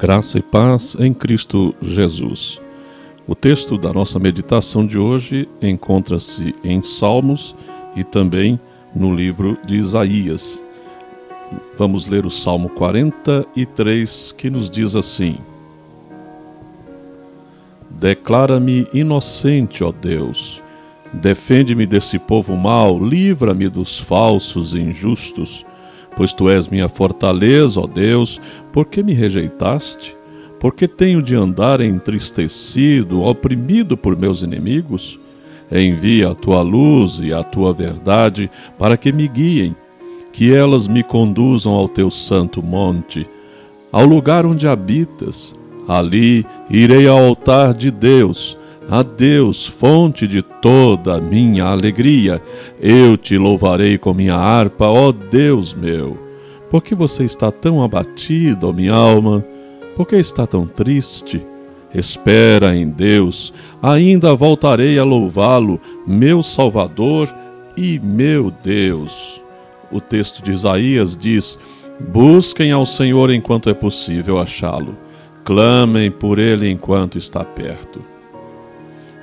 Graça e paz em Cristo Jesus. O texto da nossa meditação de hoje encontra-se em Salmos e também no livro de Isaías. Vamos ler o Salmo 43 que nos diz assim: Declara-me inocente, ó Deus. Defende-me desse povo mau, livra-me dos falsos e injustos Pois tu és minha fortaleza, ó Deus, por que me rejeitaste? Por que tenho de andar entristecido, oprimido por meus inimigos? Envia a tua luz e a tua verdade para que me guiem, que elas me conduzam ao teu santo monte, ao lugar onde habitas. Ali irei ao altar de Deus a Deus, fonte de toda a minha alegria, eu te louvarei com minha harpa, ó Deus meu. Por que você está tão abatido, ó minha alma? Por que está tão triste? Espera em Deus, ainda voltarei a louvá-lo, meu Salvador e meu Deus. O texto de Isaías diz: Busquem ao Senhor enquanto é possível achá-lo, clamem por ele enquanto está perto.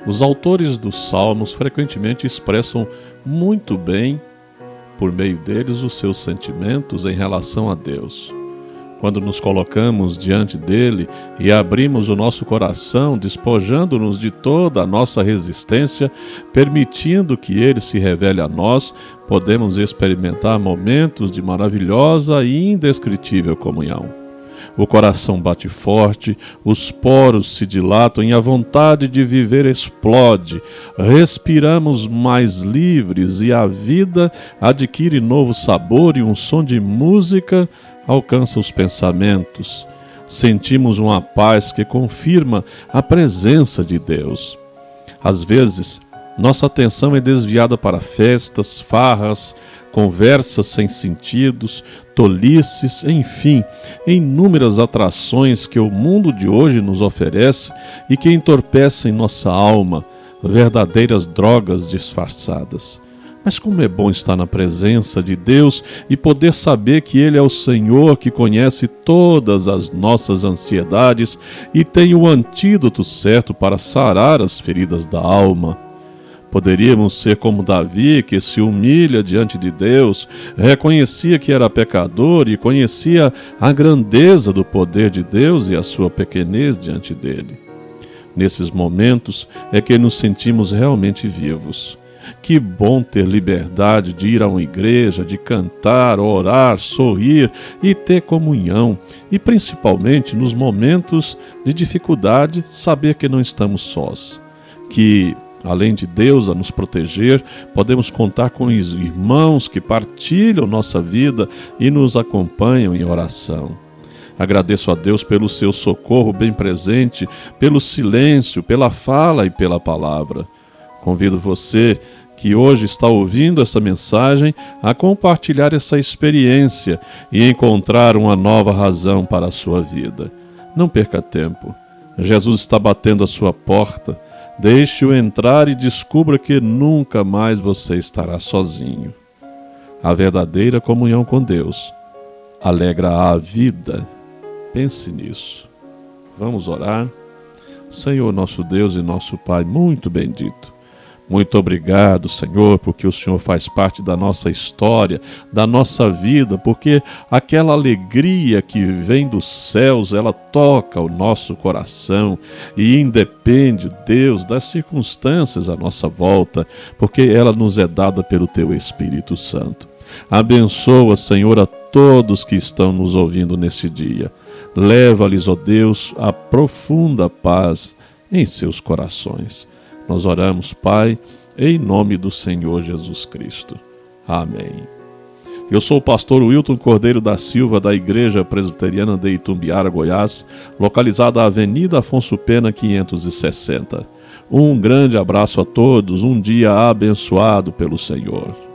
Os autores dos Salmos frequentemente expressam muito bem, por meio deles, os seus sentimentos em relação a Deus. Quando nos colocamos diante dele e abrimos o nosso coração, despojando-nos de toda a nossa resistência, permitindo que ele se revele a nós, podemos experimentar momentos de maravilhosa e indescritível comunhão. O coração bate forte, os poros se dilatam e a vontade de viver explode. Respiramos mais livres e a vida adquire novo sabor e um som de música alcança os pensamentos. Sentimos uma paz que confirma a presença de Deus. Às vezes, nossa atenção é desviada para festas, farras, conversas sem sentidos, tolices, enfim, inúmeras atrações que o mundo de hoje nos oferece e que entorpecem nossa alma, verdadeiras drogas disfarçadas. Mas como é bom estar na presença de Deus e poder saber que Ele é o Senhor que conhece todas as nossas ansiedades e tem o antídoto certo para sarar as feridas da alma. Poderíamos ser como Davi, que se humilha diante de Deus, reconhecia que era pecador e conhecia a grandeza do poder de Deus e a sua pequenez diante dele. Nesses momentos é que nos sentimos realmente vivos. Que bom ter liberdade de ir a uma igreja, de cantar, orar, sorrir e ter comunhão, e principalmente nos momentos de dificuldade, saber que não estamos sós. Que Além de Deus a nos proteger, podemos contar com os irmãos que partilham nossa vida e nos acompanham em oração. Agradeço a Deus pelo seu socorro bem presente, pelo silêncio, pela fala e pela palavra. Convido você que hoje está ouvindo essa mensagem a compartilhar essa experiência e encontrar uma nova razão para a sua vida. Não perca tempo. Jesus está batendo a sua porta Deixe-o entrar e descubra que nunca mais você estará sozinho. A verdadeira comunhão com Deus alegra a vida. Pense nisso. Vamos orar. Senhor, nosso Deus e nosso Pai, muito bendito. Muito obrigado, Senhor, porque o Senhor faz parte da nossa história, da nossa vida, porque aquela alegria que vem dos céus, ela toca o nosso coração e independe, Deus, das circunstâncias à nossa volta, porque ela nos é dada pelo teu Espírito Santo. Abençoa, Senhor, a todos que estão nos ouvindo neste dia. Leva-lhes, ó Deus, a profunda paz em seus corações. Nós oramos, Pai, em nome do Senhor Jesus Cristo. Amém. Eu sou o pastor Wilton Cordeiro da Silva, da Igreja Presbiteriana de Itumbiara, Goiás, localizada na Avenida Afonso Pena 560. Um grande abraço a todos, um dia abençoado pelo Senhor.